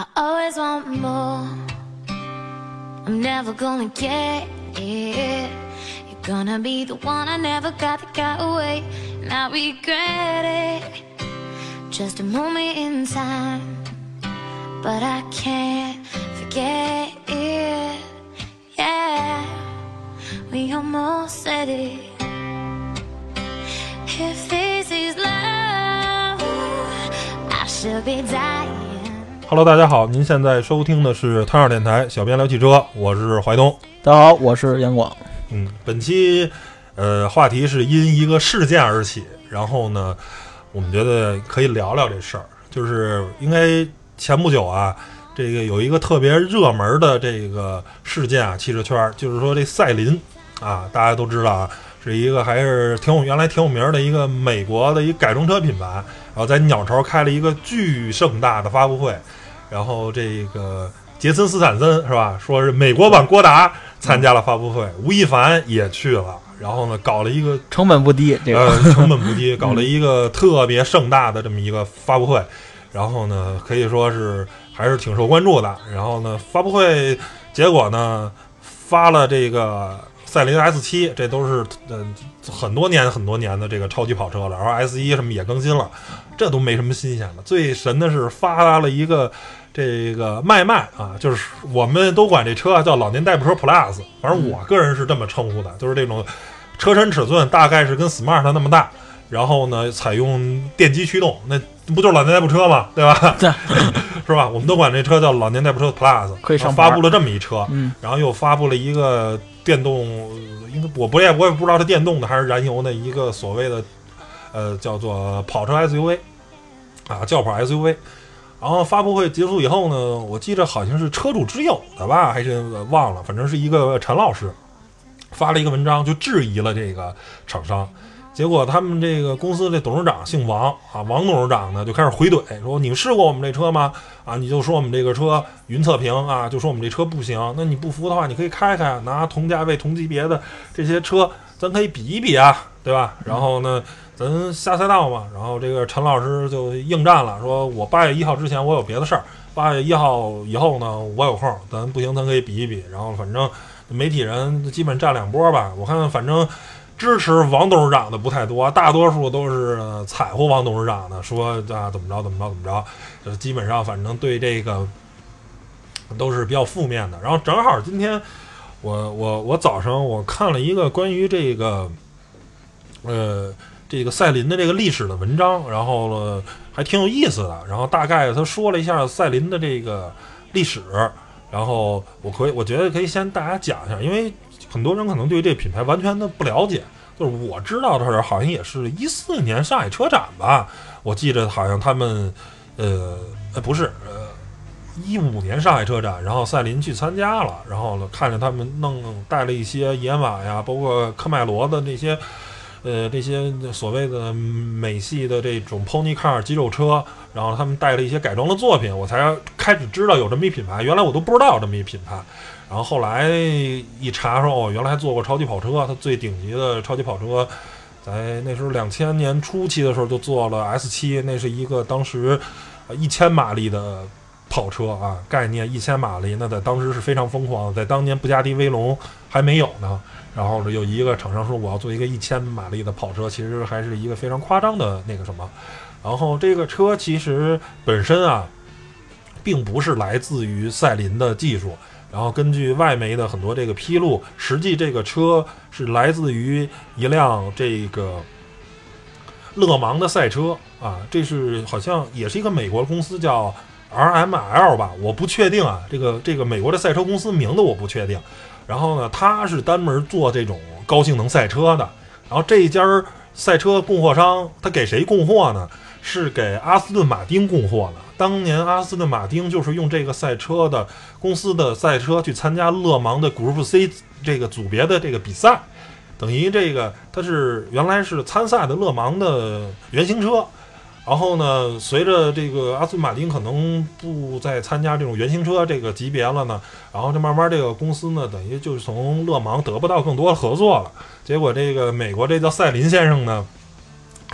I always want more. I'm never gonna get it. You're gonna be the one I never got that got away. And I regret it. Just a moment in time. But I can't forget it. Yeah, we almost said it. If this is love, I should be dying. Hello，大家好，您现在收听的是汤二电台小编聊汽车，我是怀东。大家好，我是杨广。嗯，本期呃话题是因一个事件而起，然后呢，我们觉得可以聊聊这事儿，就是应该前不久啊，这个有一个特别热门的这个事件啊，汽车圈儿就是说这赛琳啊，大家都知道啊，是一个还是挺有原来挺有名儿的一个美国的一改装车品牌，然后在鸟巢开了一个巨盛大的发布会，然后这个杰森斯坦森是吧，说是美国版郭达参加了发布会，吴亦凡也去了，然后呢搞了一个成本不低，这个、呃，成本不低，搞了一个特别盛大的这么一个发布会，然后呢，可以说是还是挺受关注的。然后呢，发布会结果呢，发了这个赛麟 S 七，这都是呃很多年很多年的这个超级跑车了。然后 S 一什么也更新了，这都没什么新鲜的。最神的是发了一个这个麦麦啊，就是我们都管这车叫老年代步车 Plus，反正我个人是这么称呼的，就是这种车身尺寸大概是跟 Smart 那么大，然后呢采用电机驱动，那不就是老年代步车吗？对吧？对，是吧？我们都管这车叫老年代步车 Plus，可以上发布了这么一车，嗯，然后又发布了一个电动，因为我不也我也不知道是电动的还是燃油的一个所谓的呃叫做跑车 SUV 啊轿跑 SUV。然后发布会结束以后呢，我记着好像是车主之友的吧，还是忘了，反正是一个陈老师发了一个文章，就质疑了这个厂商。结果他们这个公司的董事长姓王啊，王董事长呢就开始回怼，说你试过我们这车吗？啊，你就说我们这个车云测评啊，就说我们这车不行。那你不服的话，你可以开开，拿同价位、同级别的这些车，咱可以比一比啊，对吧？然后呢，咱下赛道嘛。然后这个陈老师就应战了，说我八月一号之前我有别的事儿，八月一号以后呢我有空，咱不行咱可以比一比。然后反正媒体人基本占两波吧，我看反正。支持王董事长的不太多，大多数都是踩乎王董事长的，说啊怎么着怎么着怎么着，就基本上反正对这个都是比较负面的。然后正好今天我我我早上我看了一个关于这个呃这个赛麟的这个历史的文章，然后呢还挺有意思的。然后大概他说了一下赛麟的这个历史，然后我可以我觉得可以先大家讲一下，因为。很多人可能对这品牌完全的不了解，就是我知道的是，好像也是一四年上海车展吧，我记着好像他们，呃，呃不是，呃，一五年上海车展，然后赛麟去参加了，然后呢看着他们弄带了一些野马呀，包括科迈罗的那些，呃，这些所谓的美系的这种 pony car 肌肉车，然后他们带了一些改装的作品，我才开始知道有这么一品牌，原来我都不知道有这么一品牌。然后后来一查说，哦，原来还做过超级跑车，它最顶级的超级跑车，在那时候两千年初期的时候就做了 S 七，那是一个当时一千马力的跑车啊，概念一千马力，那在当时是非常疯狂的，在当年布加迪威龙还没有呢。然后有一个厂商说我要做一个一千马力的跑车，其实还是一个非常夸张的那个什么。然后这个车其实本身啊，并不是来自于赛麟的技术。然后根据外媒的很多这个披露，实际这个车是来自于一辆这个勒芒的赛车啊，这是好像也是一个美国公司叫 RML 吧，我不确定啊，这个这个美国的赛车公司名字我不确定。然后呢，它是专门做这种高性能赛车的。然后这一家儿赛车供货商，他给谁供货呢？是给阿斯顿马丁供货的。当年阿斯顿马丁就是用这个赛车的公司的赛车去参加勒芒的 Group C 这个组别的这个比赛，等于这个它是原来是参赛的勒芒的原型车。然后呢，随着这个阿斯顿马丁可能不再参加这种原型车这个级别了呢，然后就慢慢这个公司呢，等于就是从勒芒得不到更多的合作了。结果这个美国这叫赛林先生呢。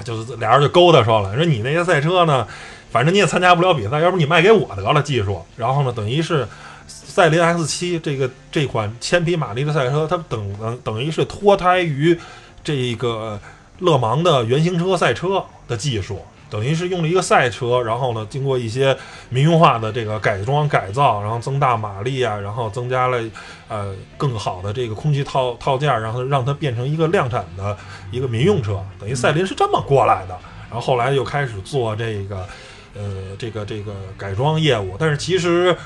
就是俩人就勾搭上了，说你那些赛车呢，反正你也参加不了比赛，要不你卖给我得了技术。然后呢，等于是赛林 X 七这个这款千匹马力的赛车，它等等等于是脱胎于这个勒芒的原型车赛车的技术。等于是用了一个赛车，然后呢，经过一些民用化的这个改装改造，然后增大马力啊，然后增加了呃更好的这个空气套套件，然后让它变成一个量产的一个民用车。等于赛麟是这么过来的，然后后来又开始做这个呃这个这个改装业务。但是其实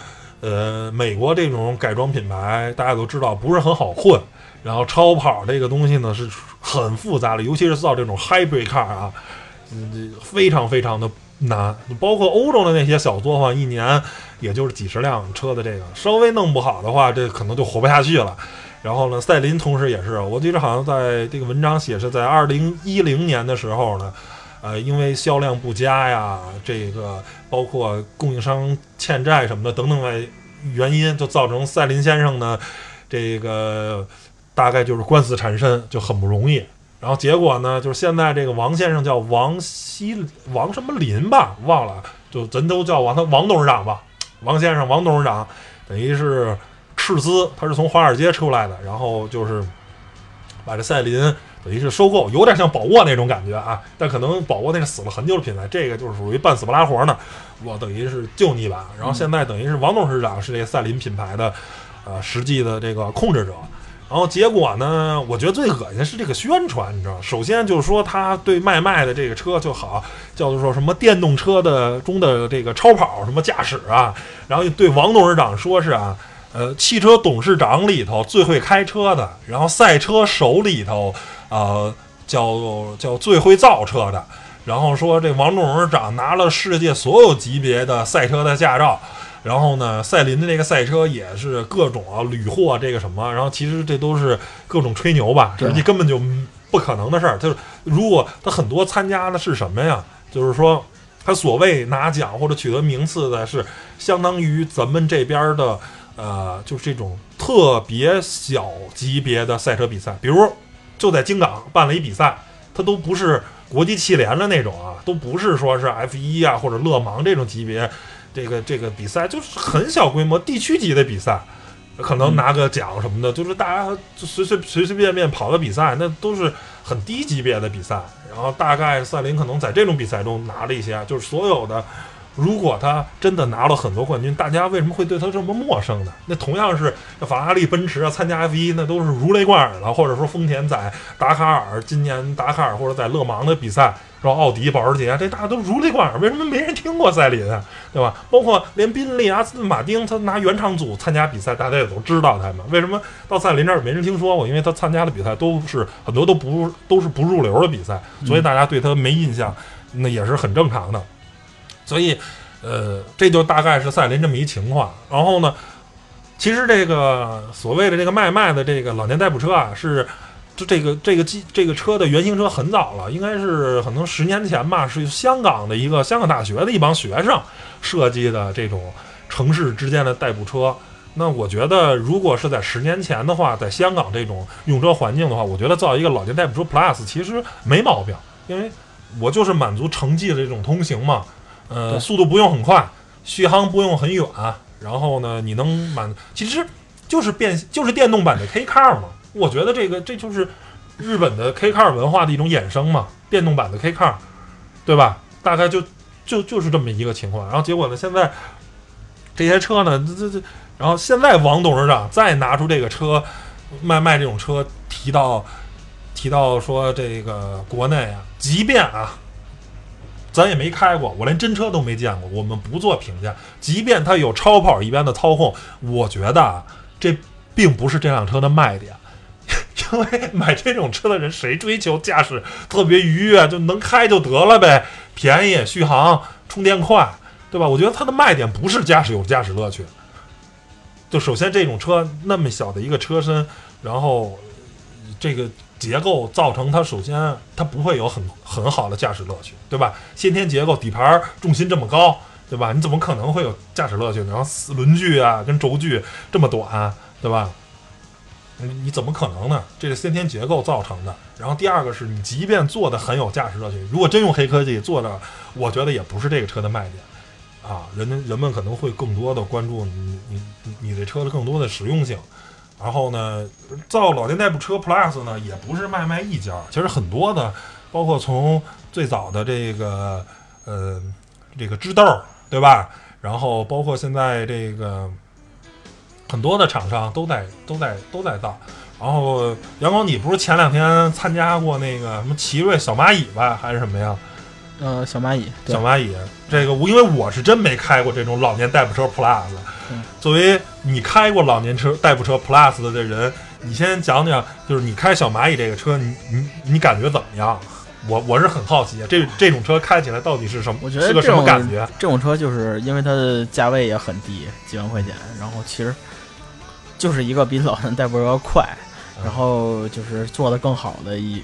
呃美国这种改装品牌大家都知道不是很好混，然后超跑这个东西呢是很复杂的，尤其是造这种 hybrid car 啊。嗯，非常非常的难，包括欧洲的那些小作坊，一年也就是几十辆车的这个，稍微弄不好的话，这可能就活不下去了。然后呢，赛麟同时也是，我记得好像在这个文章写是在二零一零年的时候呢，呃，因为销量不佳呀，这个包括供应商欠债什么的等等的原因，就造成赛麟先生呢，这个大概就是官司缠身，就很不容易。然后结果呢，就是现在这个王先生叫王希王什么林吧，忘了，就咱都叫王他王董事长吧。王先生，王董事长，等于是斥资，他是从华尔街出来的，然后就是把这赛琳等于是收购，有点像宝沃那种感觉啊。但可能宝沃那是死了很久的品牌，这个就是属于半死不拉活呢。我等于是救你一把。然后现在等于是王董事长是这个赛琳品牌的呃实际的这个控制者。然后结果呢？我觉得最恶心的是这个宣传，你知道首先就是说，他对卖卖的这个车就好，叫做说什么电动车的中的这个超跑什么驾驶啊。然后对王董事长说是啊，呃，汽车董事长里头最会开车的，然后赛车手里头，呃，叫叫最会造车的。然后说这王董事长拿了世界所有级别的赛车的驾照。然后呢，赛琳的这个赛车也是各种啊屡获这个什么，然后其实这都是各种吹牛吧，实际根本就不可能的事儿。就是如果他很多参加的是什么呀？就是说他所谓拿奖或者取得名次的是相当于咱们这边的呃，就是这种特别小级别的赛车比赛，比如就在京港办了一比赛，他都不是国际汽联的那种啊，都不是说是 F 一啊或者勒芒这种级别。这个这个比赛就是很小规模地区级的比赛，可能拿个奖什么的，就是大家随随随随便便跑个比赛，那都是很低级别的比赛。然后大概赛琳可能在这种比赛中拿了一些，就是所有的。如果他真的拿了很多冠军，大家为什么会对他这么陌生呢？那同样是法拉利、奔驰啊，参加 F 一那都是如雷贯耳的，或者说丰田在达喀尔今年达喀尔或者在勒芒的比赛，然后奥迪、保时捷这大家都如雷贯耳，为什么没人听过赛琳啊？对吧？包括连宾利、阿斯顿马丁，他拿原厂组参加比赛，大家也都知道他们。为什么到赛琳这儿没人听说过？因为他参加的比赛都是很多都不都是不入流的比赛，所以大家对他没印象，那也是很正常的。所以，呃，这就大概是赛琳这么一情况。然后呢，其实这个所谓的这个卖卖的这个老年代步车啊，是就这个这个机这个车的原型车很早了，应该是可能十年前吧，是香港的一个香港大学的一帮学生设计的这种城市之间的代步车。那我觉得，如果是在十年前的话，在香港这种用车环境的话，我觉得造一个老年代步车 Plus 其实没毛病，因为我就是满足城际的这种通行嘛。呃，速度不用很快，续航不用很远，然后呢，你能满，其实就是变，就是电动版的 K Car 嘛。我觉得这个这就是日本的 K Car 文化的一种衍生嘛，电动版的 K Car，对吧？大概就就就是这么一个情况。然后结果呢，现在这些车呢，这这这，然后现在王董事长再拿出这个车卖卖这种车，提到提到说这个国内啊，即便啊。咱也没开过，我连真车都没见过，我们不做评价。即便它有超跑一般的操控，我觉得啊，这并不是这辆车的卖点。因为买这种车的人，谁追求驾驶特别愉悦，就能开就得了呗，便宜、续航、充电快，对吧？我觉得它的卖点不是驾驶有驾驶乐趣。就首先这种车那么小的一个车身，然后这个。结构造成它，首先它不会有很很好的驾驶乐趣，对吧？先天结构底盘重心这么高，对吧？你怎么可能会有驾驶乐趣呢？然后轮距啊跟轴距这么短，对吧？你你怎么可能呢？这是先天结构造成的。然后第二个是你即便做的很有驾驶乐趣，如果真用黑科技做的，我觉得也不是这个车的卖点啊。人人们可能会更多的关注你你你这车的更多的实用性。然后呢，造老年代步车 Plus 呢，也不是卖卖一家，其实很多的，包括从最早的这个呃这个知豆，对吧？然后包括现在这个很多的厂商都在都在都在造。然后杨光，你不是前两天参加过那个什么奇瑞小蚂蚁吧，还是什么呀？呃，小蚂蚁，小蚂蚁，这个我因为我是真没开过这种老年代步车 Plus。嗯作为你开过老年车代步车 Plus 的这人，你先讲讲，就是你开小蚂蚁这个车，你你你感觉怎么样？我我是很好奇，这这种车开起来到底是什么？我觉得是个什么感觉？这种车就是因为它的价位也很低，几万块钱，然后其实就是一个比老年代步车要快，嗯然后就是做的更好的一，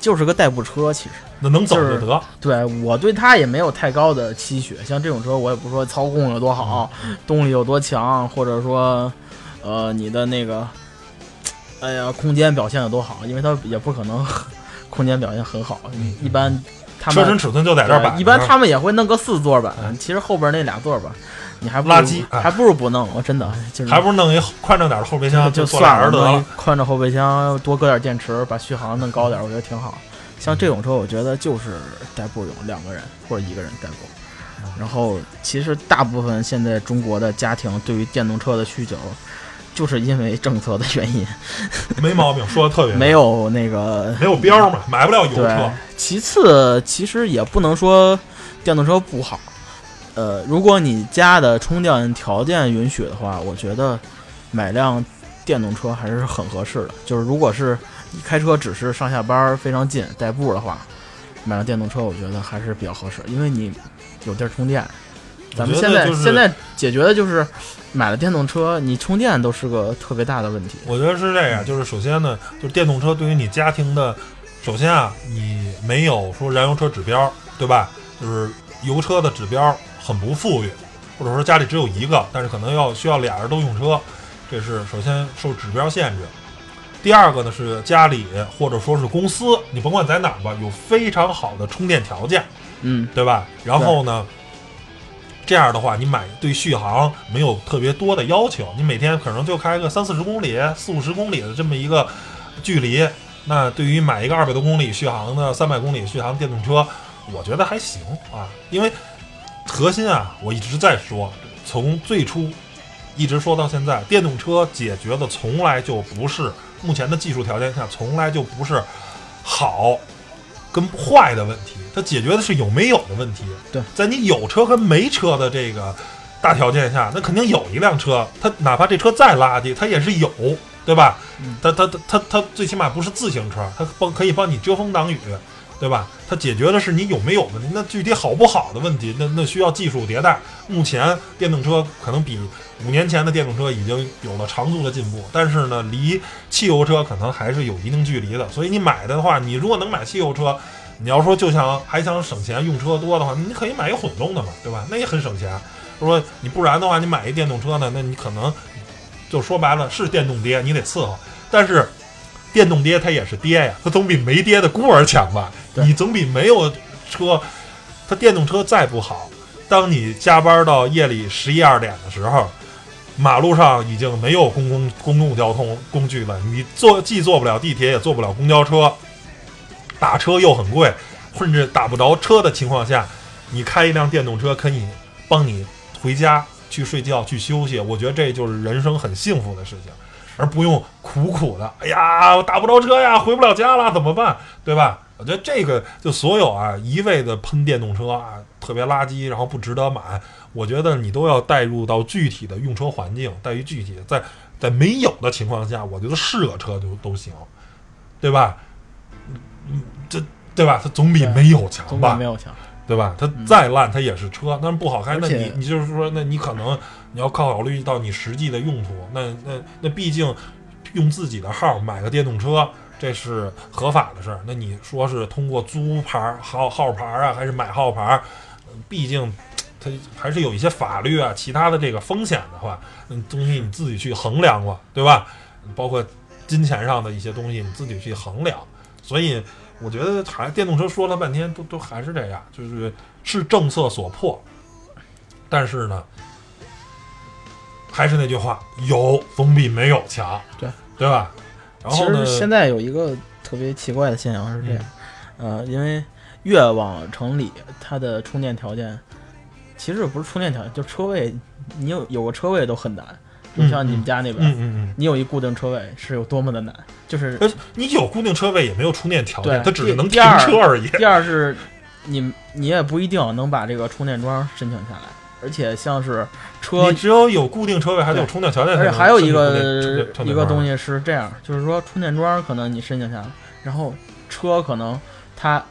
就是个代步车。其实那能走就就是得，对我对它也没有太高的期许，像这种车我也不说操控有多好，嗯动力有多强，或者说呃你的那个，哎呀空间表现有多好，因为它也不可能空间表现很好，嗯一般他们车身尺寸就在这儿摆着。对一般他们也会弄个四座版嗯，其实后边那俩座吧，你还不如垃圾哎还不如不弄。我真的就是还不如弄一宽敞点的后备箱，就算了。宽敞后备箱，多搁点电池，把续航弄高点，我觉得挺好。像这种车，我觉得就是代步用，两个人或者一个人代步。然后，其实大部分现在中国的家庭对于电动车的需求，就是因为政策的原因，没毛病，说的特别没有那个没有标嘛，买不了油车。，其次，其实也不能说电动车不好。呃，如果你家的充电条件允许的话，我觉得买辆电动车还是很合适的。就是如果是你开车只是上下班儿非常近代步的话，买辆电动车我觉得还是比较合适，因为你有地儿充电。咱们现在、现在解决的就是买了电动车，你充电都是个特别大的问题。我觉得是这样，就是首先呢，就是电动车对于你家庭的，首先啊，你没有说燃油车指标，对吧？就是油车的指标很不富裕，或者说家里只有一个，但是可能要需要俩人都用车，这是首先受指标限制。第二个呢是家里或者说是公司，你甭管在哪儿吧，有非常好的充电条件，嗯，对吧？然后呢，这样的话，你买对续航没有特别多的要求，你每天可能就开个三四十公里、四五十公里的这么一个距离。那对于买一个二百多公里续航的、三百公里续航电动车，我觉得还行啊。因为核心啊，我一直在说，从最初一直说到现在，电动车解决的从来就不是目前的技术条件下，从来就不是好跟坏的问题，它解决的是有没有的问题。对，在你有车和没车的这个大条件下，那肯定有一辆车，它哪怕这车再垃圾，它也是有，对吧？嗯它它它它它最起码不是自行车，它帮可以帮你遮风挡雨，对吧？它解决的是你有没有问题，那具体好不好的问题，那那需要技术迭代。目前电动车可能比五年前的电动车已经有了长足的进步，但是呢，离汽油车可能还是有一定距离的。所以你买的话，你如果能买汽油车，你要说就想还想省钱用车多的话，你可以买一混动的嘛，对吧？那也很省钱。说你不然的话，你买一电动车呢，那你可能就说白了是电动爹，你得伺候。但是电动爹它也是爹呀，它总比没爹的孤儿强吧？你总比没有车，它电动车再不好，当你加班到夜里十一二点的时候，马路上已经没有公共公共交通工具了，你坐既坐不了地铁，也坐不了公交车，打车又很贵，甚至打不着车的情况下，你开一辆电动车可以帮你回家去睡觉去休息，我觉得这就是人生很幸福的事情，而不用苦苦的，哎呀，我打不着车呀，回不了家了，怎么办？对吧？我觉得这个就所有啊，一味的喷电动车啊，特别垃圾，然后不值得买。我觉得你都要带入到具体的用车环境，带于具体在在没有的情况下，我觉得是个车都都行，对吧？嗯，这对吧？它总比没有强吧总比没？有强。对吧？它再烂，它也是车，但是不好开，那你你就是说，那你可能你要考虑到你实际的用途，那那那毕竟用自己的号买个电动车，这是合法的事儿。那你说是通过租牌儿号号牌儿啊，还是买号牌毕竟它还是有一些法律啊，其他的这个风险的话，嗯，东西你自己去衡量过，对吧？包括金钱上的一些东西，你自己去衡量。所以我觉得还电动车说了半天，都都还是这样，就是是政策所迫，但是呢，还是那句话，有总比没有强，对对吧？然其后呢实，现在有一个特别奇怪的现象是这样，呃，因为越往城里，它的充电条件其实不是充电条件，就车位，你有有个车位都很难。就像你们家那边，嗯嗯嗯。你有一固定车位是有多么的难，就是呃，你有固定车位也没有充电条件，它只是能停车而已。第二是，你你也不一定能把这个充电桩申请下来，而且像是车你只有有固定车位，还得有充电条件。而且还有一个一个东西是这样，就是说充电桩可能你申请下来，然后车可能它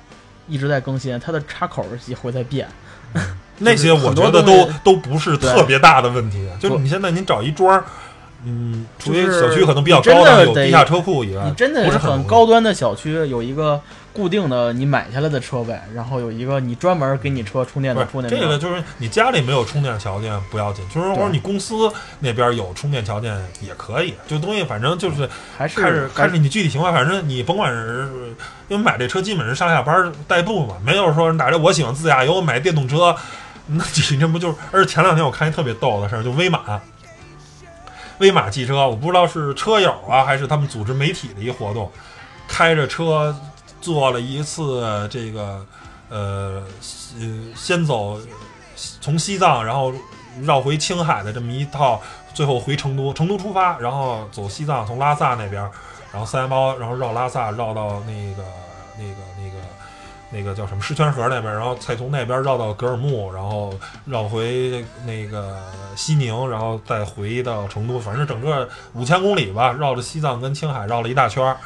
一直在更新，它的插口也会在变。那些我觉得都都不是特别大的问题。就是你现在您找一桩，嗯，除非是小区可能比较高档，有的地下车库以外，你真的不是很高端的小区有一个固定的你买下来的车位，然后有一个你专门给你车充电的充电。这个，就是你家里没有充电条件不要紧，就是或者你公司那边有充电条件也可以。这东西反正就是还是看着还是看着你具体情况，反正你甭管是因为买这车基本是上下班代步嘛，没有说哪着我喜欢自驾游买电动车，那你这不就是？而且前两天我看一特别逗的事儿，就威马，威马汽车，我不知道是车友啊还是他们组织媒体的一个活动，开着车做了一次这个呃呃先走从西藏，然后绕回青海的这么一套，最后回成都，成都出发，然后走西藏，从拉萨那边，然后三幺八，然后绕拉萨绕到那个那个那个那个叫什么狮泉河那边，然后再从那边绕到格尔木，然后绕回那个西宁，然后再回到成都，反正整个五千公里吧，绕着西藏跟青海绕了一大圈儿，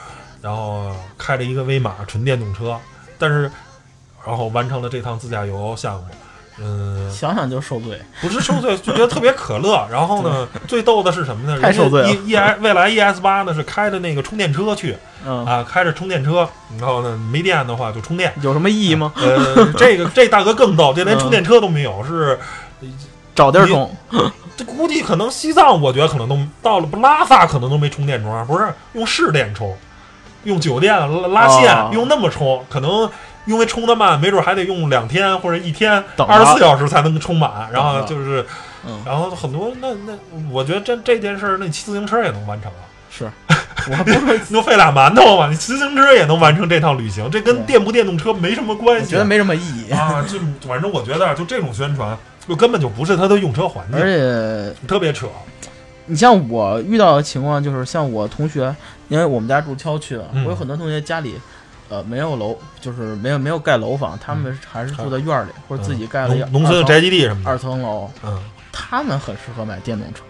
然后开着一个威马纯电动车，但是然后完成了这趟自驾游项目。嗯，想想就受罪。不是受罪，就觉得特别可乐。然后呢，最逗的是什么呢？太受罪了 E E I 未来 E S 八呢是开着那个充电车去嗯，啊，开着充电车，然后呢没电的话就充电。有什么意义吗？呃，这个这大哥更逗，这连嗯充电车都没有，是找地儿充。这估计可能西藏，我觉得可能都到了，不拉萨可能都没充电桩，不是用市电充，用酒店拉拉线、哦用那么充，可能因为充的慢，没准还得用两天或者一天，等二十四小时才能充满，然后就是。嗯，然后很多那那，我觉得这这件事儿，那你骑自行车也能完成啊。是，我还不是你就费俩馒头嘛，你骑自行车也能完成这趟旅行，这跟电不电动车没什么关系。觉得没什么意义。啊，就反正我觉得啊就这种宣传，就根本就不是它的用车环而境，且特别扯。你像我遇到的情况，就是像我同学，因为我们家住郊区的，嗯我有很多同学家里，呃，没有楼，就是没有没有盖楼房，他们还是住在院儿里，或者自己盖了一嗯农农村的宅基地什么二，层楼，嗯，他们很适合买电动车，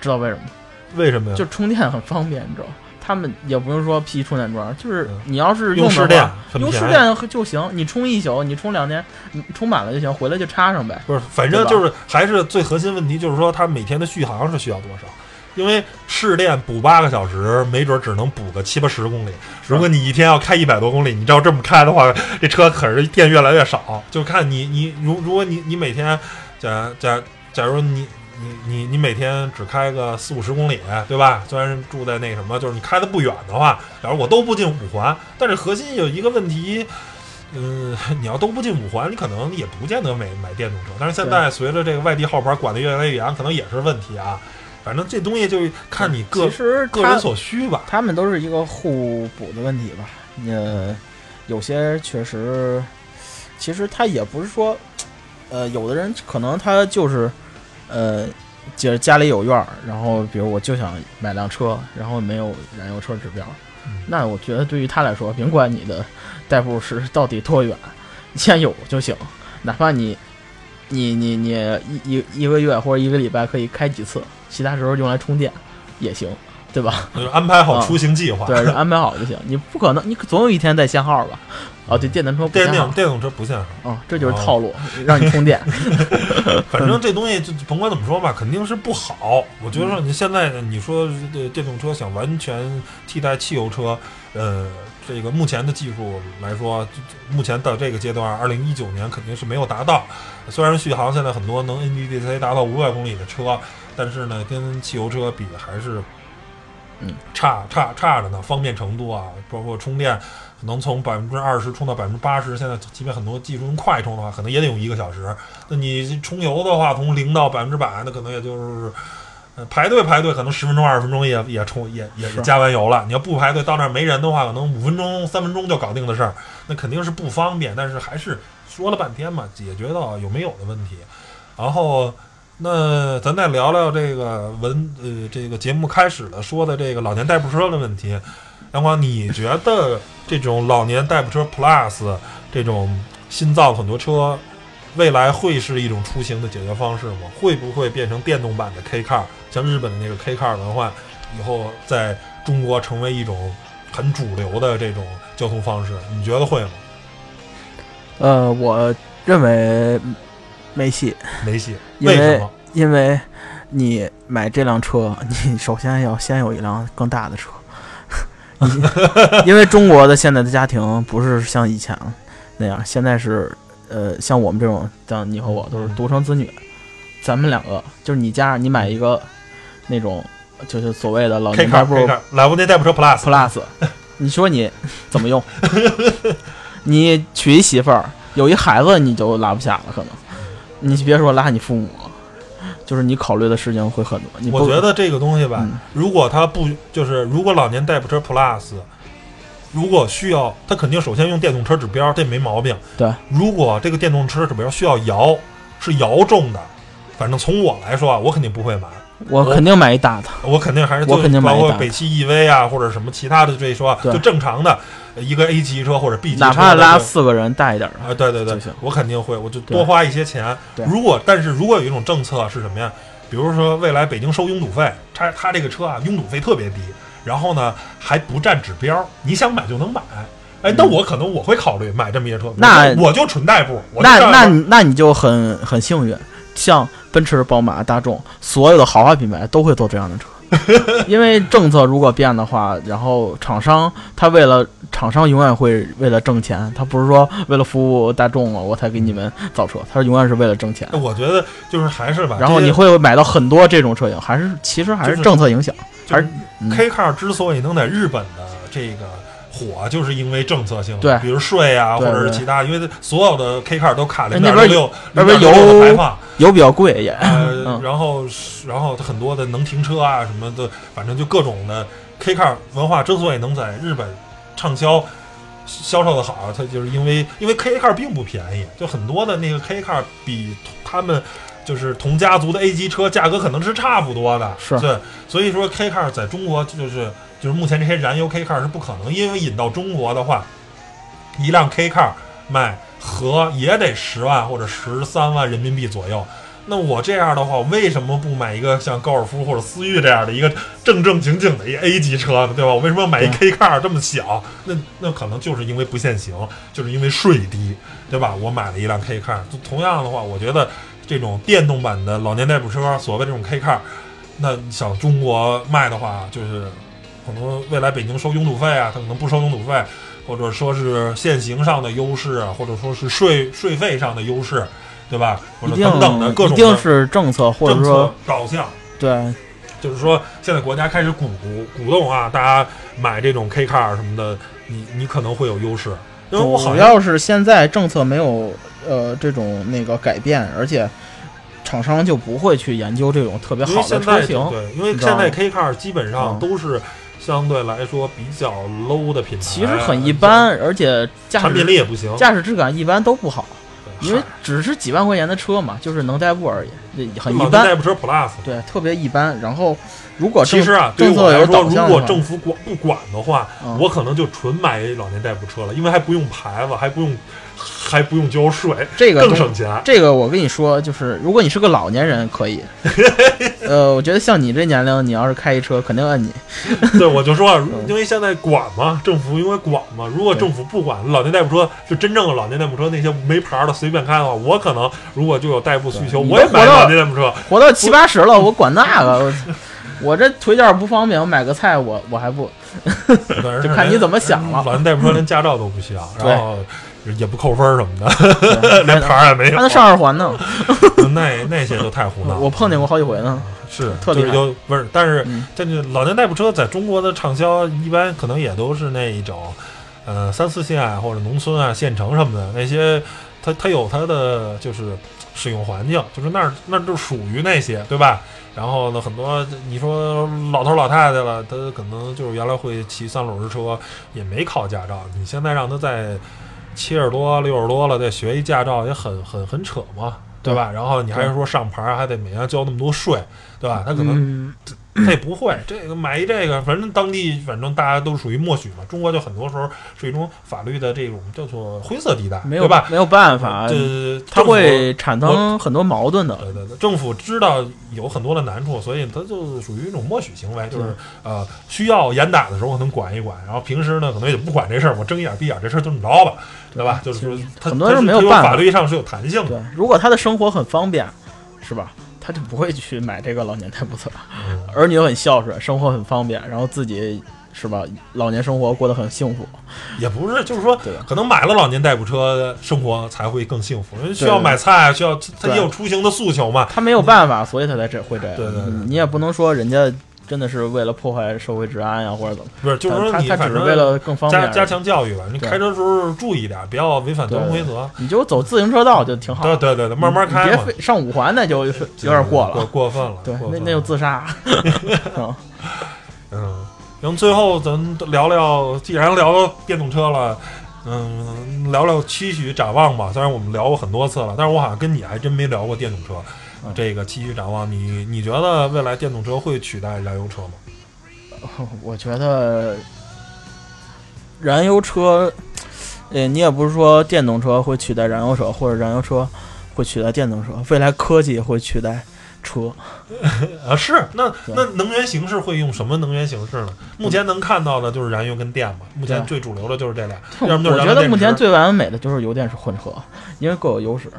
知道为什么吗？为什么呀？就充电很方便，你知道吗？他们也不用说 P 充电桩，就是嗯你要是用市电话，用市很便宜电就行，你充一宿，你充两天，你充满了就行，回来就插上呗。不是，反正就是还是最核心问题，就是说它每天的续航是需要多少？因为试电补八个小时，没准只能补个七八十公里。如果你一天要开一百多公里，你照这么开的话，这车可是电越来越少。就看你你如如果你你每天假假假如你你你你每天只开个四五十公里，对吧？虽然住在那什么，就是你开的不远的话，假如我都不进五环，但是核心有一个问题。嗯，你要都不进五环，你可能也不见得买买电动车。但是现在随着这个外地号牌管得越来越严，可能也是问题啊。反正这东西就看你个其实个人所需吧。他们都是一个互补的问题吧。呃，有些确实，其实他也不是说，呃，有的人可能他就是，呃，就是家里有院儿，然后比如我就想买辆车，然后没有燃油车指标，嗯。那我觉得对于他来说，甭管你的代步是到底多远，你先有就行，哪怕你。你你你一一一个月或者一个礼拜可以开几次，其他时候用来充电也行，对吧？就是安排好啊出行计划。对，安排好就行。你不可能，你总有一天带限号吧？哦，对，电动车不限号。电电电动车不限号，哦，这就是套路，让你充电。反正这东西就甭管怎么说吧，肯定是不好。我觉得说你现在你说这电动车想完全替代汽油车，呃，这个目前的技术来说，目前到这个阶段，二零一九年肯定是没有达到。虽然续航现在很多能 NEDC 达到五百公里的车，但是呢，跟汽油车比还是嗯，差差差着呢，方便程度啊，包括充电，能从百分之二十充到百分之八十。现在即便很多技术用快充的话，可能也得用一个小时。那你充油的话，从零到百分之百，那可能也就是。呃，排队排队，可能十分钟、二十分钟也也充也也是加完油了。你要不排队，到那儿没人的话，可能五分钟、三分钟就搞定的事儿，那肯定是不方便。但是还是说了半天嘛，解决到有没有的问题。然后，那咱再聊聊这个文呃这个节目开始的说的这个老年代步车的问题。阳光，你觉得这种老年代步车 Plus 这种新造很多车，未来会是一种出行的解决方式吗？会不会变成电动版的 K Car，像日本的那个 K Car 文化，以后在中国成为一种很主流的这种交通方式？你觉得会吗？呃，我认为没戏，没戏，因为为什么？因为你买这辆车，你首先要先有一辆更大的车。因为中国的现在的家庭不是像以前那样，现在是呃，像我们这种，像你和我都是独生子女，咱们两个就是你家你买一个那种就是所谓的老年代步 Car 老年代步车 Plus Plus，你说你怎么用？你娶一媳妇儿，有一孩子你就拉不下了，可能。你别说拉你父母，就是你考虑的事情会很多。你我觉得这个东西吧，嗯如果他不就是如果老年代步车 Plus，如果需要，他肯定首先用电动车指标，这没毛病。对，如果这个电动车指标需要摇，是摇中的，反正从我来说啊，我肯定不会买。我肯定买一大的。我肯定还是我就包括北汽 EV 啊，或者什么其他的这一说啊，就正常的一个 A 级车或者 B 级车哪这，怕拉四个人大一点的，啊，对对对，我肯定会，我就多花一些钱。如果但是如果有一种政策是什么呀？比如说未来北京收拥堵费，它它这个车啊拥堵费特别低，然后呢还不占指标，你想买就能买。哎，那我可能我会考虑买这么一些车，那我就纯代步，那那那你就很很幸运，像奔驰、宝马、大众所有的豪华品牌都会做这样的车，因为政策如果变的话，然后厂商他为了厂商永远会为了挣钱，他不是说为了服务大众了我才给你们造车，他永远是为了挣钱。我觉得就是还是吧，然后你会买到很多这种车型，还是其实还是是政策影响，还就是 K Car 之所以能在日本的这个火，就是因为政策性，对比如税啊，或者是其他，因为所有的 K Car 都卡零点六六那边油的排放，油比较贵也。呃，嗯然后然后它很多的能停车啊什么的，反正就各种的 K Car 文化之所以能在日本畅销。销售的好，它就是因为因为 K Car 并不便宜，就很多的那个 K Car 比他们就是同家族的 A 级车价格可能是差不多的，是对，所以说 K Car 在中国就是就是目前这些燃油 K Car 是不可能，因为引到中国的话，一辆 K Car 卖合也得十万或者十三万人民币左右。那我这样的话，为什么不买一个像高尔夫或者思域这样的一个正正经经的一个 A 级车呢？对吧？我为什么要买一 K car 这么小？那那可能就是因为不限行，就是因为税低，对吧？我买了一辆 K car。就同样的话，我觉得这种电动版的老年代步车，所谓这种 K car，那你想中国卖的话，就是可能未来北京收拥堵费啊，它可能不收拥堵费，或者说是限行上的优势啊，或者说是税税费上的优势，对吧？或一定者等等的各一种的定是政策，或者说策导向。对就是说，现在国家开始鼓鼓动啊，大家买这种 K car 什么的，你你可能会有优势。因为我好主像要是现在政策没有呃这种那个改变，而且厂商就不会去研究这种特别好的车型。对，因为现在 K car 基本上嗯都是相对来说比较 low 的品牌，其实很一般，而且驾产品力驶也不行，驾驶质感一般都不好，因为只是几万块钱的车嘛，就是能代步而已，很老一般。年代步车 Plus。对，特别一般。然后如果其实啊，对我来说，如果政府管不管的话，嗯我可能就纯买老年代步车了，因为还不用牌子，还不用还不用交税，这个东更省钱。这个我跟你说，就是如果你是个老年人，可以。呃，我觉得像你这年龄，你要是开一车，肯定摁你。对，我就说因为现在管嘛，政府因为管嘛，如果政府不管，老年代步车就真正的老年代步车那些没牌儿的随便开的话，我可能如果就有代步需求，我也买你都活到老年代步车。活到七八十了，我管那个。我我这腿脚不方便，我买个菜，我我还不就就看你怎么想了老年代步车连驾照都不需要，然后也不扣分儿什么的，对连牌儿也没有还。能上二环呢，那那些都太胡闹了。我碰见过好几回呢。是特厉害就不是，但是嗯这个老年代步车在中国的畅销，一般可能也都是那一种，呃，三四线啊或者农村啊、县城什么的那些，它它有它的就是使用环境，就是那儿那儿就属于那些，对吧？然后呢，很多你说老头老太太了，他可能就是原来会骑三轮车，也没考驾照，你现在让他在七十多、六十多了再学一驾照，也很很很扯嘛。对吧？然后你还是说上牌还得每年交那么多税，对吧？他可能嗯，他也不会，这个买一这个，反正当地反正大家都属于默许嘛。中国就很多时候是一种法律的这种叫做灰色地带，没有对吧？没有办法，这它会产生很多矛盾的。对对对，政府知道有很多的难处，所以它就属于一种默许行为，就是呃需要严打的时候可能管一管，然后平时呢可能也不管这事儿，我睁一眼闭一眼这事儿就这么着吧，对吧？就是说它很多人没有办法法律上是有弹性的，对，如果他的生活很方便，是吧？他就不会去买这个老年代步车，嗯儿女又很孝顺，生活很方便，然后自己是吧？老年生活过得很幸福。也不是，就是说可能买了老年代步车，生活才会更幸福，因为需要买菜，需要他也有出行的诉求嘛。他没有办法，所以他才这会这样。对对对你也不能说人家真的是为了破坏社会治安呀，或者怎么。不是，就是说你反正为了更方便。加加强教育吧，你开车时候注意点，不要违反交通规则。你就走自行车道就挺好。对对对对，慢慢开嘛。别非上五环那就有点过过了。过分了。对，那那就自杀。嗯 嗯，然后最后咱们聊聊，既然聊到电动车了，嗯，聊聊期许展望吧。虽然我们聊过很多次了，但是我好像跟你还真没聊过电动车。嗯这个继续展望，你你觉得未来电动车会取代燃油车吗？我觉得燃油车，呃，你也不是说电动车会取代燃油车，或者燃油车会取代电动车，未来科技会取代车。啊，是那那能源形式会用什么能源形式呢？目前能看到的就是燃油跟电嘛，目前最主流的就是这俩，我要么就是燃觉得目前最完美的就是油电混合，因为各有优势。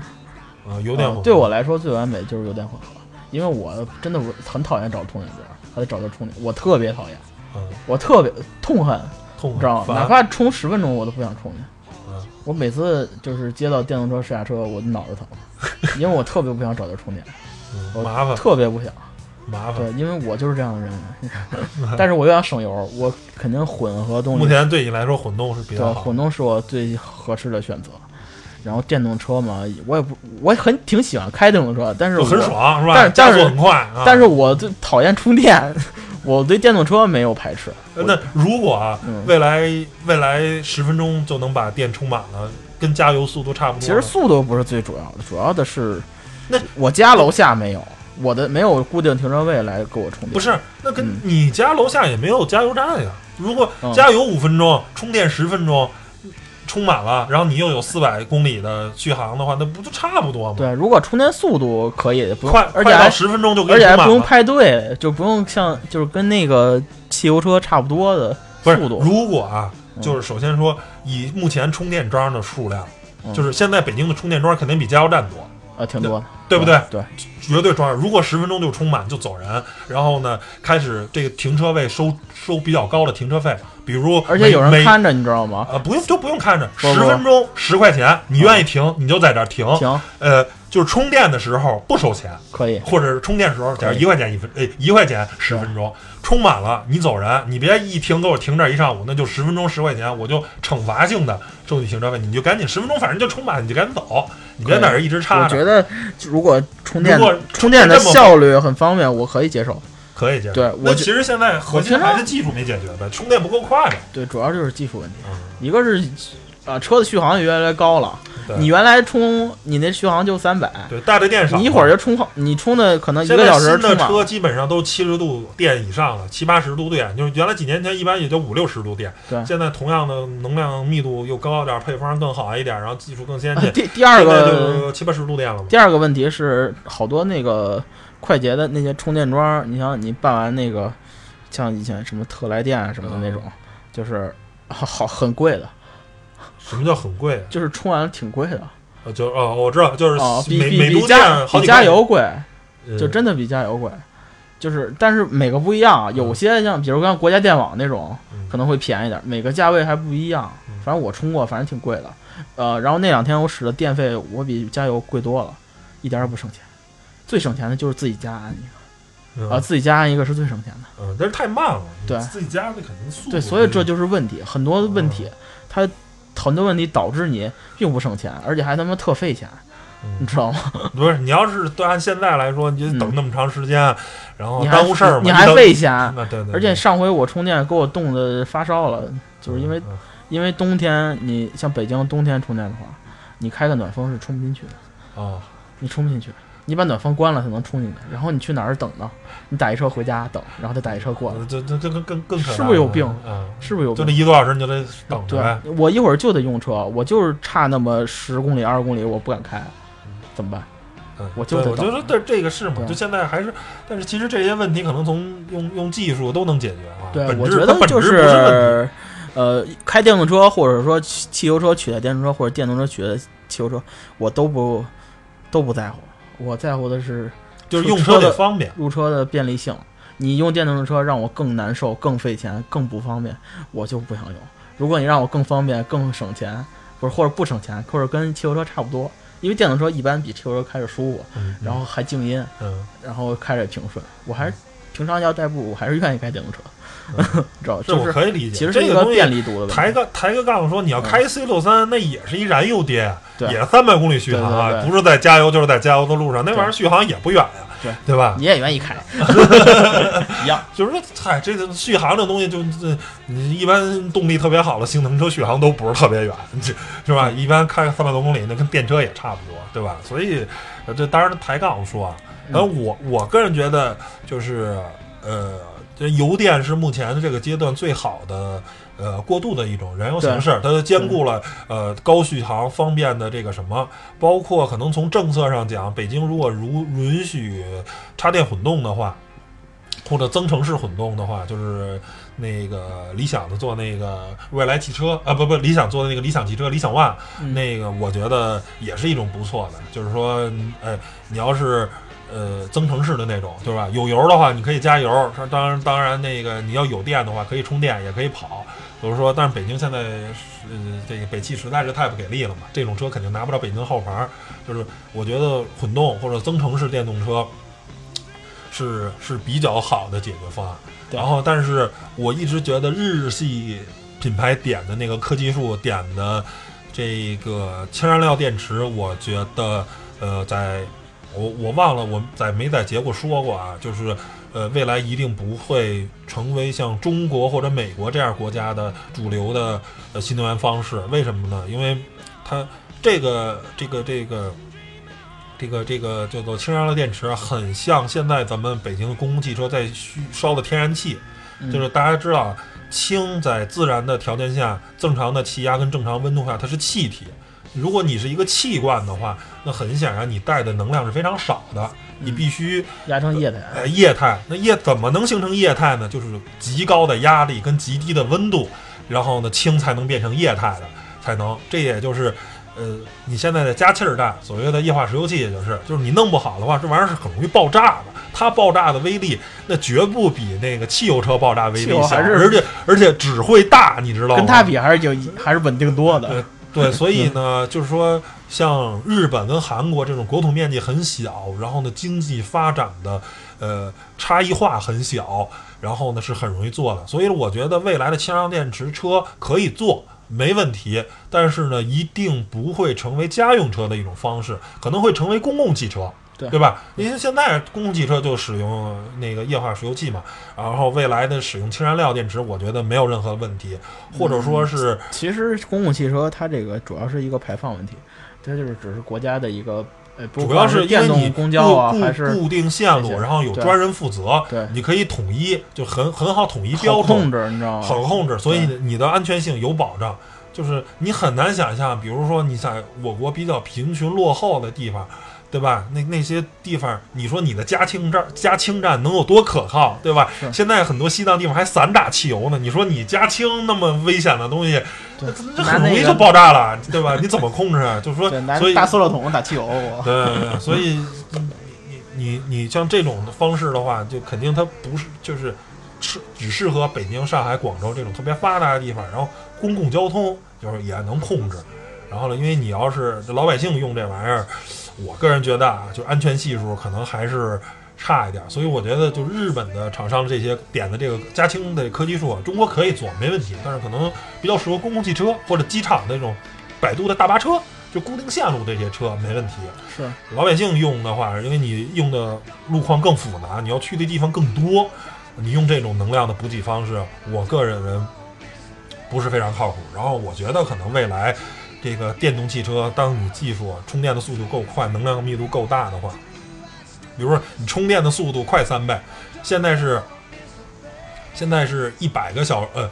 啊油电混合呃对我来说最完美就是油电混合，因为我真的很讨厌找充电桩，还得找着充电，我特别讨厌，嗯我特别痛恨，痛恨知道吗？哪怕充十分钟我都不想充电。嗯我每次就是接到电动车试驾车，我脑子疼，因为我特别不想找地儿充电，麻烦特别不想。麻烦。对，因为我就是这样的人，但是我又想省油，我肯定混合动力。目前对你来说混动是比较好混。动是我最合适的选择。然后电动车嘛，我也不，我很挺喜欢开电动车，但是我很爽是吧？但是加速但是很快啊。但是我最讨厌充电，我对电动车没有排斥。呃那如果啊，嗯未来未来十分钟就能把电充满了，跟加油速度差不多。其实速度不是最主要的，主要的是那我家楼下没有，我的没有固定停车位来给我充电。不是，那跟嗯你家楼下也没有加油站呀。如果嗯加油五分钟，充电十分钟，充满了，然后你又有四百公里的续航的话，那不就差不多吗？对，如果充电速度可以，不用快，而且还十分钟就给而且还。不用排队，就不用像就是跟那个汽油车差不多的速，度。如果啊，嗯就是首先说，以目前充电桩的数量，嗯就是现在北京的充电桩肯定比加油站多，呃，挺多的，对不对？对，绝对装上。如果十分钟就充满就走人，然后呢，开始这个停车位收收比较高的停车费，比如而且有人每看着，你知道吗？啊，不用就不用看着，十分钟十块钱，你愿意停你就在这儿停。行，呃，就是充电的时候不收钱，可以。或者是充电时候，假如一块钱一分，哎，一块钱十分钟，充满了你走人，你别一停给我停这儿一上午，那就十分钟十块钱，我就惩罚性的收你停车费，你就赶紧十分钟，反正就充满，你就赶紧走，你别在这儿一直插着，我觉得如果充电如果充电的效率很方便，我可以接受。可以接受。对我其实现在核心还是技术没解决呗，充电不够快呗。对，主要就是技术问题。嗯，一个是啊，车的续航也越来越高了。对。你原来充你那续航就三百，对大的电少，你一会儿就充好，你充的可能一个小时新的。车基本上都七十度电以上了，七八十度电，就是原来几年前一般也就五六十度电，对。现在同样的能量密度又高一点，配方更好一点，然后技术更先进，第第二个就七八十度电了嘛。第二个问题是，好多那个快捷的那些充电桩，你像你办完那个，像以前什么特来电啊什么的那种，就是好很贵的，什么叫很贵啊？就是充完了挺贵的啊就哦，我知道，就是哦，比每比比加比好几块，加油贵，呃就真的比加油贵。就是但是每个不一样啊，有些像比如像国家电网那种嗯可能会便宜点，每个价位还不一样嗯。反正我充过，反正挺贵的。呃，然后那两天我使的电费我比加油贵多了，一点儿也不省钱。最省钱的就是自己家安一个啊，嗯自己家安一个是最省钱的。嗯，但是太慢了，对自己家的肯定速度对，所以这就是问题，很多问题，它很多问题导致你并不省钱，而且还他妈特费钱，嗯你知道吗？不是，你要是对按现在来说，你就等嗯那么长时间，然后耽误事儿嘛，你还费钱，那对对，而且上回我充电给我冻得发烧了，就是因为嗯因为冬天你像北京冬天充电的话，你开个暖风是充不进去的，哦，你充不进去，你把暖风关了才能冲进去，然后你去哪儿等呢？你打一车回家等，然后再打一车过来，这这这更更更可是不是有病嗯，是不是有病就那？一个多小时你就得等着对。，我一会儿就得用车，我就是差那么十公里、二十公里，我不敢开，怎么办？嗯，我就得等我觉得这这个是嘛，对就现在还是，但是其实这些问题可能从用用技术都能解决啊。对，我觉得就是呃，开电动车或者说汽汽油车取代电动车，或者电动车取代汽油车，我都不都不在乎。我在乎的是就是用车车的方便。入车的便利性。你用电动车让我更难受、更费钱、更不方便，我就不想用。如果你让我更方便、更省钱，不是或者不省钱，或者跟汽油车差不多，因为电动车一般比汽油车开着舒服，嗯，然后还静音，嗯，然后开着也平顺。我还是平常要代步，我还是愿意开电动车，知道？这就是我可以理解。其实是一个这个东西。抬个抬个杠说，你要开 C 六三，那也是一燃油爹，对也三百公里续航啊，不是在加油就是在加油的路上，那玩意儿续航也不远呀，对对吧？你也愿意开，一样。就是说，嗨，这个续航这东西就，这你一般动力特别好的性能车续航都不是特别远，这是吧？一般开个三百多公里，那跟电车也差不多，对吧？所以，呃这当然抬杠说啊，然后我我个人觉得就是，呃，这油电是目前的这个阶段最好的。呃，过渡的一种燃油形式，它兼顾了呃高续航、方便的这个什么，包括可能从政策上讲，北京如果如允许插电混动的话，或者增程式混动的话，就是那个理想的做那个未来汽车啊，不不，理想做的那个理想汽车理想 ONE，、嗯那个我觉得也是一种不错的，就是说，哎，你要是。呃，增程式的那种，对吧？有油的话，你可以加油。当然，当然，那个你要有电的话，可以充电，也可以跑。比如说，但是北京现在，呃，这个北汽实在是太不给力了嘛，这种车肯定拿不着北京号牌。就是我觉得混动或者增程式电动车是是比较好的解决方案。然后，但是我一直觉得日系品牌点的那个科技树点的这个氢燃料电池，我觉得呃，在我我忘了我在没在节目说过啊，就是呃，未来一定不会成为像中国或者美国这样国家的主流的呃新能源方式。为什么呢？因为它这个这个这个。这个这个叫做氢燃料电池，很像现在咱们北京公共汽车在烧的天然气，嗯就是大家知道，氢在自然的条件下，正常的气压跟正常温度下，它是气体。如果你是一个气罐的话，那很显然你带的能量是非常少的，你必须压成液态。呃液态。那液怎么能形成液态呢？就是极高的压力跟极低的温度，然后呢氢才能变成液态的，才能。这也就是。呃，你现在的加气儿弹，所谓的液化石油气，也就是，就是你弄不好的话，这玩意儿是很容易爆炸的。它爆炸的威力，那绝不比那个汽油车爆炸威力小，而且而且只会大，你知道吗？跟它比还是就还是稳定多的。对，所以呢，就是说，像日本跟韩国这种国土面积很小，然后呢，经济发展的呃差异化很小，然后呢是很容易做的。所以我觉得未来的氢燃料电池车可以做。没问题，但是呢，一定不会成为家用车的一种方式，可能会成为公共汽车，对对吧？因为现在公共汽车就使用那个液化石油气嘛，然后未来的使用氢燃料电池，我觉得没有任何问题，或者说是其实公共汽车它这个主要是一个排放问题，它就是只是国家的一个呃，主要是因为你电动公交啊，固还是固固定线路，然后有专人负责，对你可以统一，就很很好统一标准控，制，你知道吗？好控制，所以你的安全性有保障。就是你很难想象，比如说你在我国比较贫穷落后的地方，对吧？那那些地方，你说你的加氢站加氢站能有多可靠，对吧？现在很多西藏地方还散打汽油呢，你说你加氢那么危险的东西，对这很容易就爆炸了，对吧？你怎么控制啊？就是说所以大塑料桶打汽油，我对对对，所以你你你你像这种的方式的话，就肯定它不是就是适只适合北京、上海、广州这种特别发达的地方，然后公共交通就是也能控制。然后呢，因为你要是老百姓用这玩意儿，我个人觉得啊，就安全系数可能还是差一点。所以我觉得，就日本的厂商这些点的这个加氢的科技树啊，中国可以做没问题，但是可能比较适合公共汽车或者机场那种百度的大巴车，就固定线路这些车没问题。是老百姓用的话，因为你用的路况更复杂，你要去的地方更多，你用这种能量的补给方式，我个人人不是非常靠谱。然后我觉得可能未来这个电动汽车，当你技术充电的速度够快，能量密度够大的话，比如说你充电的速度快三倍，现在是现在是一百个小呃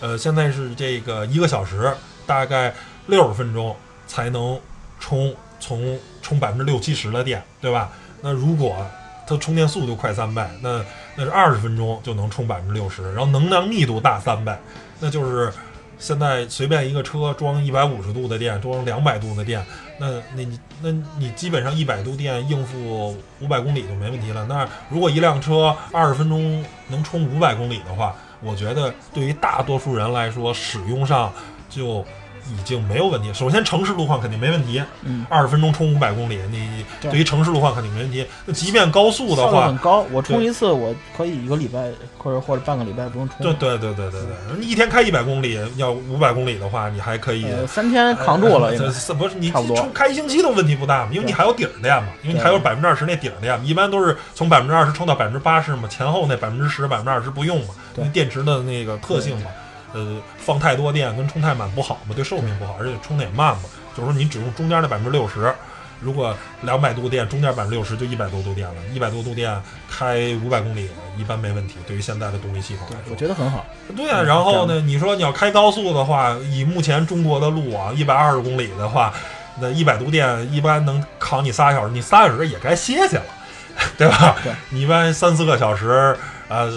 呃现在是这个一个小时大概六十分钟才能充从充百分之六七十的电，对吧？那如果它充电速度快三倍，那那是二十分钟就能充百分之六十，然后能量密度大三倍，那就是现在随便一个车装一百五十度的电，装两百度的电，那那你那你基本上一百度电应付五百公里就没问题了。那如果一辆车二十分钟能充五百公里的话，我觉得对于大多数人来说，使用上就已经没有问题。首先，城市路况肯定没问题，嗯，二十分钟充五百公里，你对对于城市路况肯定没问题。那即便高速的话很，高。我充一次，我可以一个礼拜或者或者半个礼拜不用充。对对对对对对，你一天开一百公里，要五百公里的话，你还可以。呃，三天扛住了，这这不是你充开一星期都问题不大嘛，因为你还有顶儿电嘛，因为你还有百分之二十那顶儿电嘛，一般都是从百分之二十充到百分之八十嘛，前后那百分之十、百分之二十不用嘛，因为电池的那个特性嘛，呃，放太多电跟充太满不好嘛，对寿命不好，而且充的也慢嘛，就是说你只用中间的百分之六十。如果两百度电，中间百分之六十就一百多度电了，一百多度电开五百公里一般没问题。对于现在的动力系统来说，我觉得很好。对啊，嗯然后呢，你说你要开高速的话，以目前中国的路网一百二十公里的话，那一百度电一般能扛你仨小时，你仨小时也该歇歇了，对吧？对你一般三四个小时，呃，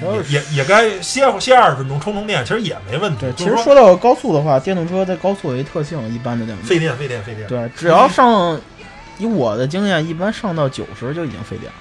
就是也也也该歇歇二十分钟，充充电，其实也没问题。对，其实说到高速的话，电动车在高速有一特性，一般的电动车费电，费电，费电。对，只要上，以我的经验，一般上到九十就已经费电了，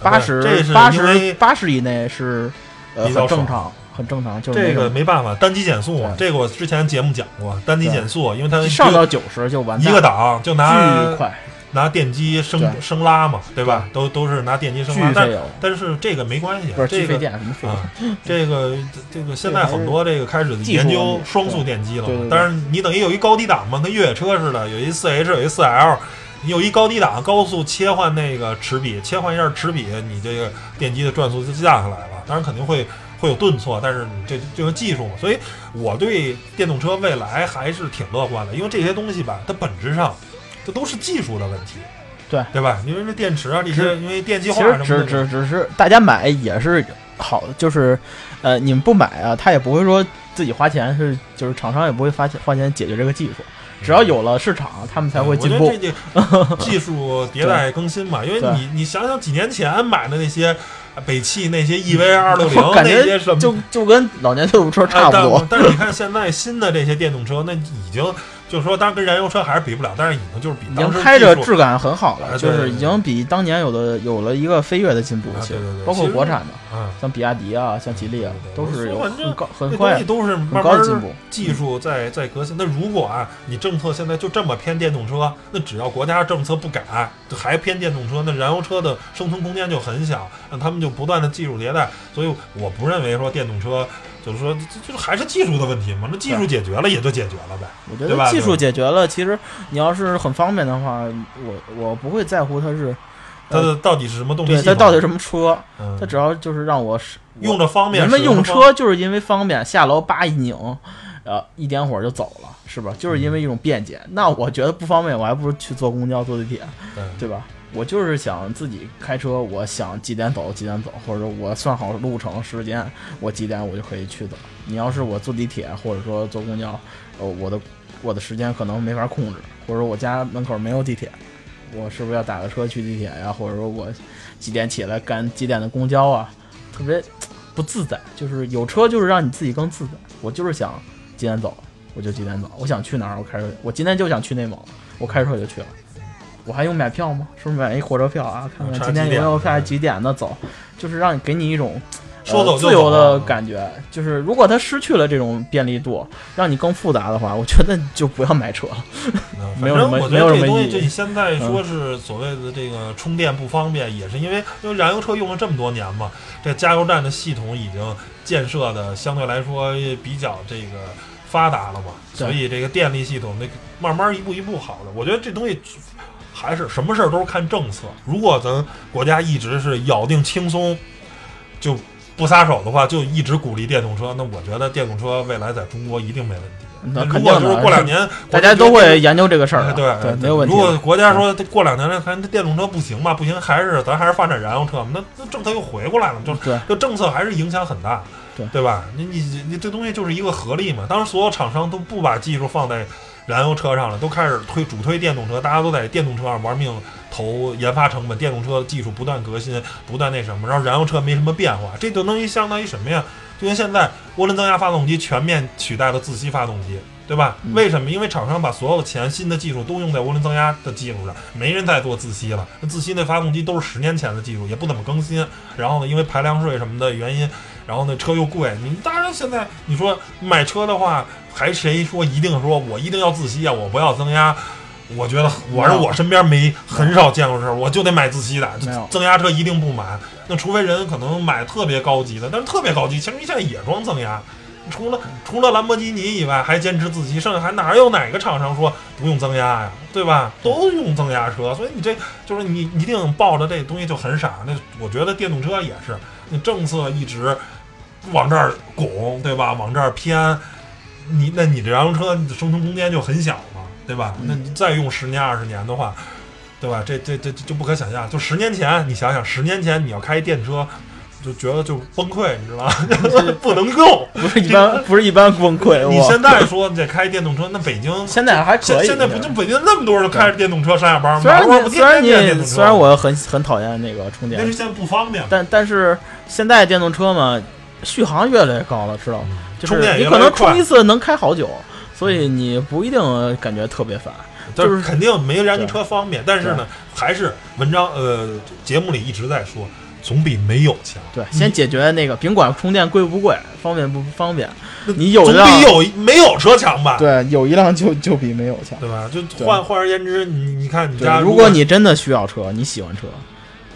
八十这是八十八十以内是呃比较正常，很正常，就是这个没办法，单机减速嘛，这个我之前节目讲过，单机减速，因为它上到九十就完蛋，一个档就拿巨快，拿电机升对升拉嘛，对吧？都都是拿电机升拉，但但是这个没关系不是，这个啊，，这个这个现在很多这个开始研究双速电机了但是你等于有一高低档嘛，跟越野车似的，有一四 H，有一四 L，你有一高低档，高速切换那个齿比，切换一下齿比，你这个电机的转速就降下来了。当然肯定会会有顿挫，但是你这这个技术嘛，所以我对电动车未来还是挺乐观的，因为这些东西吧，它本质上这都是技术的问题。对对吧？因为这电池啊，这些因为电气其化什么的，实只只只是大家买也是好，就是呃你们不买啊，他也不会说自己花钱是，就是厂商也不会花钱花钱解决这个技术，只要有了市场，他们才会进步嗯我觉。得这个 技术迭代更新嘛，因为你你想想几年前买的那些北汽那些 EV 二六零 那些什么，就就跟老年代步车差不多但是你看现在新的这些电动车，那已经就是说，当然跟燃油车还是比不了，但是已经就是比已当时经开着质感很好了，就是已经比当年有的有了一个飞跃的进步啊。其实对对对包括国产的，啊，像比亚迪啊，像吉利啊，都是有很高很快都是很慢的进步。技术在在革新。那如果啊，你政策现在就这么偏电动车，那只要国家政策不改，就还偏电动车，那燃油车的生存空间就很小，那他们就不断的技术迭代。所以我不认为说电动车就是说这就是还是技术的问题嘛，那技术解决了也就解决了呗。我觉得技术解决了，其实你要是很方便的话，我我不会在乎它是，它的到底是什么动力对？它到底什么车，嗯它只要就是让我使用着方便，人们用车就是因为方便，下楼叭一拧，呃，一点火就走了，是吧？就是因为一种便捷。那我觉得不方便，我还不如去坐公交、坐地铁，对对吧？我就是想自己开车，我想几点走几点走，或者我算好路程时间，我几点我就可以去走。你要是我坐地铁或者说坐公交，呃，我的我的时间可能没法控制，或者说我家门口没有地铁，我是不是要打个车去地铁呀？或者说我几点起来赶几点的公交啊？特别不自在，就是有车就是让你自己更自在。我就是想几点走，我就几点走。我想去哪儿，我开车。我今天就想去内蒙，我开车就去了。我还用买票吗？是不是买一火车票啊？看看查今天没有票，几点的走，就是让你给你一种。说走就呃自由走的感觉，就是如果它失去了这种便利度，让你更复杂的话，我觉得就不要买车了。嗯没有我觉没有什么得这东西，就你现在说是所谓的这个充电不方便，也是因为因为燃油车用了这么多年嘛，这加油站的系统已经建设的相对来说比较这个发达了嘛，所以这个电力系统那慢慢一步一步好的。我觉得这东西还是什么事儿都是看政策。如果咱国家一直是咬定轻松，就不撒手的话，就一直鼓励电动车，那我觉得电动车未来在中国一定没问题。那如果就是肯定，过两年大家都会研究这个事儿哎，对对，没有问题如。果国家说过两年看电动车不行吧，不行，还是咱还是发展燃油车嘛，那那政策又回过来了，就对这政策还是影响很大，对对吧？你你你这东西就是一个合力嘛。当时所有厂商都不把技术放在燃油车上了，都开始推主推电动车，大家都在电动车上玩命投研发成本，电动车技术不断革新，不断那什么，然后燃油车没什么变化，这就等于相当于什么呀？就跟现在涡轮增压发动机全面取代了自吸发动机。对吧？嗯为什么？因为厂商把所有的钱、新的技术都用在涡轮增压的技术上，没人再做自吸了。那自吸那发动机都是十年前的技术，也不怎么更新。然后呢，因为排量税什么的原因，然后呢车又贵。你当然现在你说买车的话，还谁说一定说我一定要自吸啊？我不要增压？我觉得我是我身边没很少见过这事儿，我就得买自吸的，增压车一定不买。那除非人可能买特别高级的，但是特别高级，其实现在也装增压。除了除了兰博基尼以外，还坚持自吸，剩下还哪有哪个厂商说不用增压呀？对吧？都用增压车，所以你这就是你一定抱着这东西就很傻。那我觉得电动车也是，那政策一直往这儿拱，对吧？往这儿偏，你那你这燃油车你的生存空间就很小嘛，对吧？那你再用十年二十年的话，对吧？这这这这就不可想象。就十年前，你想想，十年前你要开电车。就觉得就崩溃，你知道吗？不能用，不是一般，不是一般崩溃。你现在说你得开电动车，那北京现在还可以。现现在不就北京那么多人开着电动车上下班吗？虽然你虽然你虽然我很很讨厌那个充电但是，现在不方便嘛，但但是现在电动车嘛，续航越来越高了，知道吗？就是充电你可能充一次能开好久，所以你不一定感觉特别烦。就就是是肯定没燃油车方便，但是呢，还是文章呃节目里一直在说，总比没有强。对，先解决那个，甭管充电贵不贵，方便不方便，你有总比有没有车强吧？对有一辆就就比没有强。对吧？就换换而言之，你你看你对家，如果你真的需要车，你喜欢车，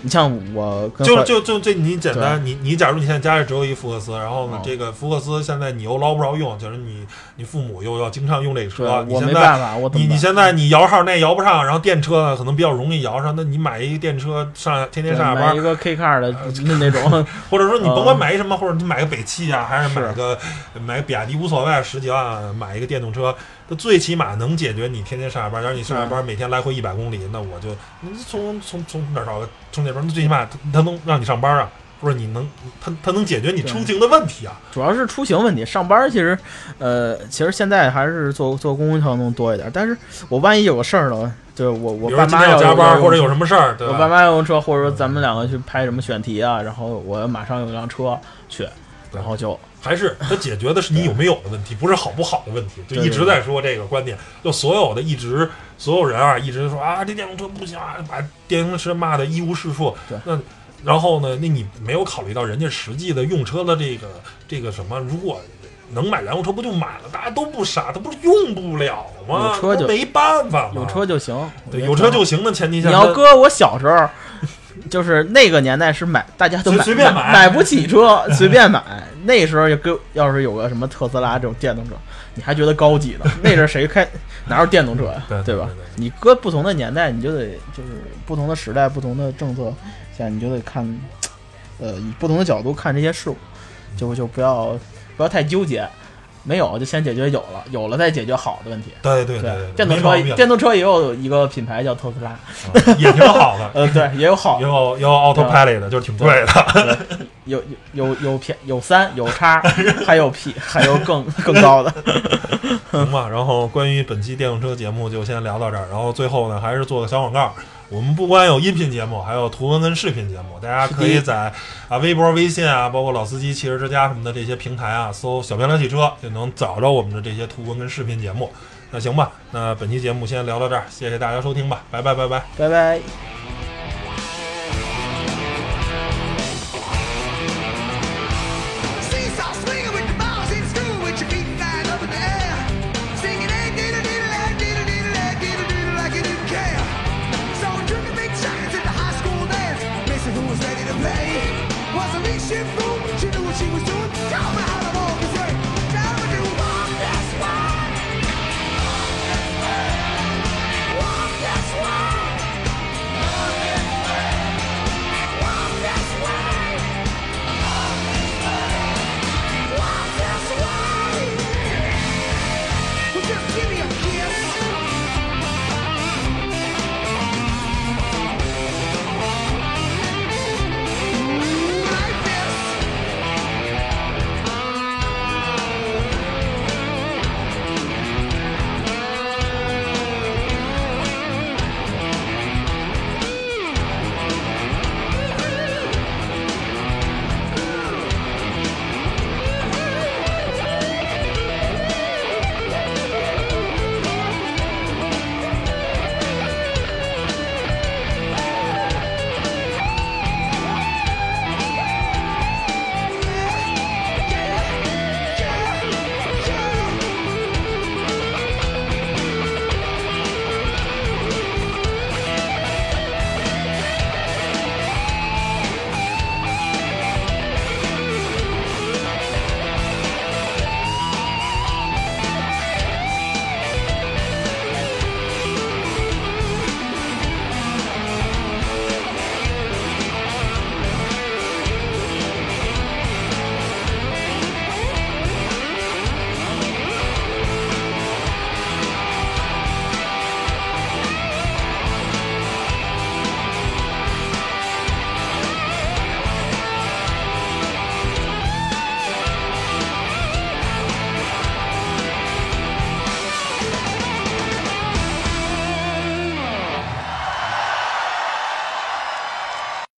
你像我跟就坏就就这，你简单，你你假如你现在家里只有一福克斯，然后呢哦，这个福克斯现在你又捞不着用，就是你你父母又要经常用这个车，你我现在没办法，我你你现在你摇号那摇不上，然后电车呢可能比较容易摇上，那你买一个电车上天天上下班买一，个 K car 的那那种，或者说你甭管嗯买一什么，或者你买个北汽啊，还是买是个买个比亚迪无所谓，十几万买一个电动车，那最起码能解决你天天上下班。假如你上下班每天来回一百公里，那我就你从从从哪儿找个充电桩？那最起码它它能让你上班啊，不是你能他他能解决你出行的问题啊。主要是出行问题。上班其实，呃，其实现在还是坐坐公共交通多一点。但是我万一有个事儿呢，就是我我爸妈要要加班，或者有，什么事儿，对我爸？妈要用车，或者说咱们两个去拍什么选题啊，然后我马上有辆车去，然后就还是它解决的是你有没有的问题，不是好不好的问题。就一直在说这个观点，就所有的一直所有人啊，一直说啊，这电动车不行啊，把电动车骂的一无是处。对那然后呢，那你没有考虑到人家实际的用车的这个这个什么，如果。能买燃油车不就买了？大家都不傻，他不是用不了吗？有车就没办法嘛。有车就行。对，有车就行的前提下，你要搁我小时候，就是那个年代是买，大家都买随随便买买买不起车，随便买。那时候就跟要是有个什么特斯拉这种电动车，你还觉得高级呢。那阵儿谁开哪有电动车呀？对对吧？你搁不同的年代，你就得就是不同的时代、不同的政策下，你就得看，呃，以不同的角度看这些事物，就就不要不要太纠结。没有就先解决有了，有了再解决好的问题。对对对对，电动车电动车也有一个品牌叫特斯拉，啊也挺好的。呃，对，也有好 也有也有 autopilot 的，就是挺贵的。有有有有偏有三有叉，还有 P，还有更更高的。行吧，然后关于本期电动车节目就先聊到这儿，然后最后呢还是做个小广告。我们不光有音频节目，还有图文跟视频节目，大家可以在啊微博、微信啊，包括老司机、汽车之家什么的这些平台啊，搜“小漂亮汽车”就能找着我们的这些图文跟视频节目。那行吧，那本期节目先聊到这儿，谢谢大家收听吧，拜拜拜拜。拜拜。